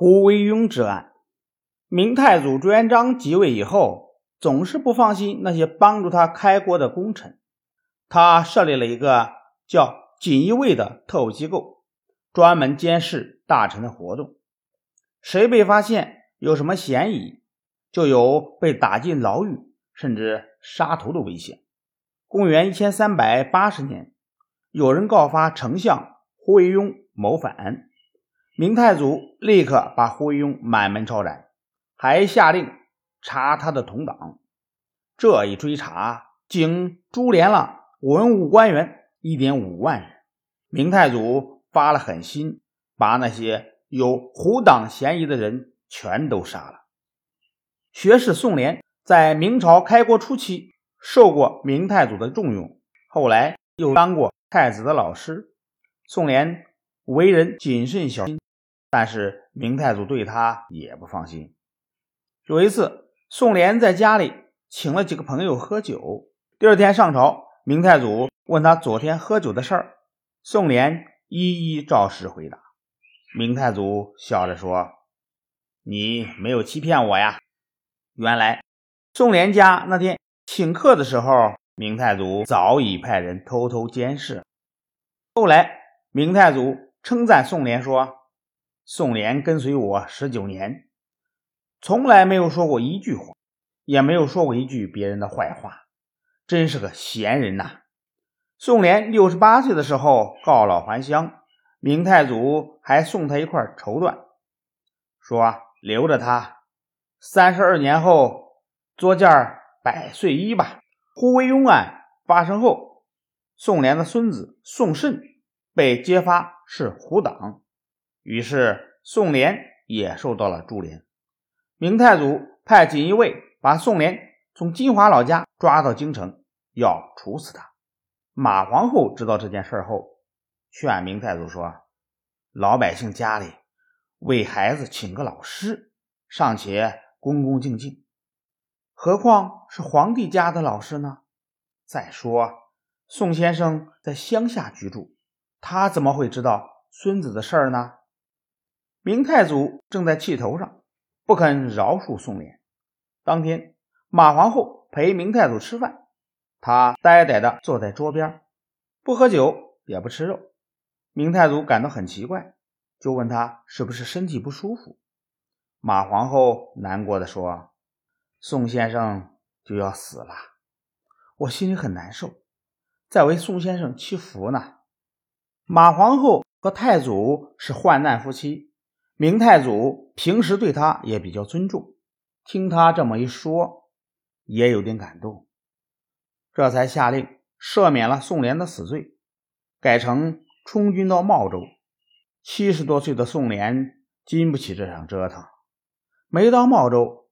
胡惟庸之案，明太祖朱元璋即位以后，总是不放心那些帮助他开国的功臣。他设立了一个叫锦衣卫的特务机构，专门监视大臣的活动。谁被发现有什么嫌疑，就有被打进牢狱，甚至杀头的危险。公元一千三百八十年，有人告发丞相胡惟庸谋反。明太祖立刻把胡惟庸满门抄斩，还下令查他的同党。这一追查，竟株连了文武官员一点五万人。明太祖发了狠心，把那些有胡党嫌疑的人全都杀了。学士宋濂在明朝开国初期受过明太祖的重用，后来又当过太子的老师。宋濂为人谨慎小心。但是明太祖对他也不放心。有一次，宋濂在家里请了几个朋友喝酒。第二天上朝，明太祖问他昨天喝酒的事儿，宋濂一一照实回答。明太祖笑着说：“你没有欺骗我呀。”原来，宋濂家那天请客的时候，明太祖早已派人偷偷监视。后来，明太祖称赞宋濂说。宋濂跟随我十九年，从来没有说过一句话，也没有说过一句别人的坏话，真是个贤人呐。宋濂六十八岁的时候告老还乡，明太祖还送他一块绸缎，说留着他，三十二年后做件百岁衣吧。胡惟庸案发生后，宋濂的孙子宋慎被揭发是胡党。于是宋濂也受到了株连。明太祖派锦衣卫把宋濂从金华老家抓到京城，要处死他。马皇后知道这件事后，劝明太祖说：“老百姓家里为孩子请个老师，尚且恭恭敬敬，何况是皇帝家的老师呢？再说宋先生在乡下居住，他怎么会知道孙子的事儿呢？”明太祖正在气头上，不肯饶恕宋濂。当天，马皇后陪明太祖吃饭，他呆呆地坐在桌边，不喝酒，也不吃肉。明太祖感到很奇怪，就问他是不是身体不舒服。马皇后难过的说：“宋先生就要死了，我心里很难受，在为宋先生祈福呢。”马皇后和太祖是患难夫妻。明太祖平时对他也比较尊重，听他这么一说，也有点感动，这才下令赦免了宋濂的死罪，改成充军到茂州。七十多岁的宋濂经不起这场折腾，没到茂州。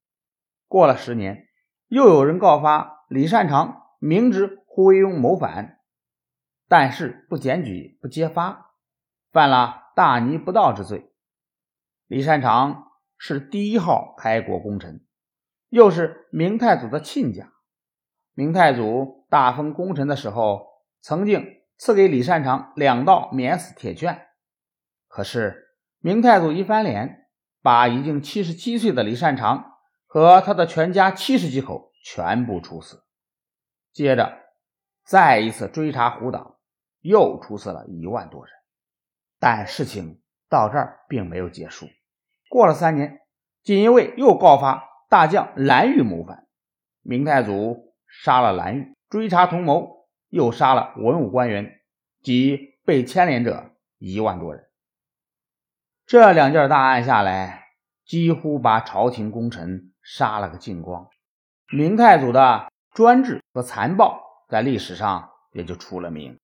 过了十年，又有人告发李善长明知胡惟庸谋反，但是不检举、不揭发，犯了大逆不道之罪。李善长是第一号开国功臣，又是明太祖的亲家。明太祖大封功臣的时候，曾经赐给李善长两道免死铁券。可是明太祖一翻脸，把已经七十七岁的李善长和他的全家七十几口全部处死。接着再一次追查胡党，又处死了一万多人。但事情到这儿并没有结束。过了三年，锦衣卫又告发大将蓝玉谋反，明太祖杀了蓝玉，追查同谋，又杀了文武官员及被牵连者一万多人。这两件大案下来，几乎把朝廷功臣杀了个精光。明太祖的专制和残暴在历史上也就出了名。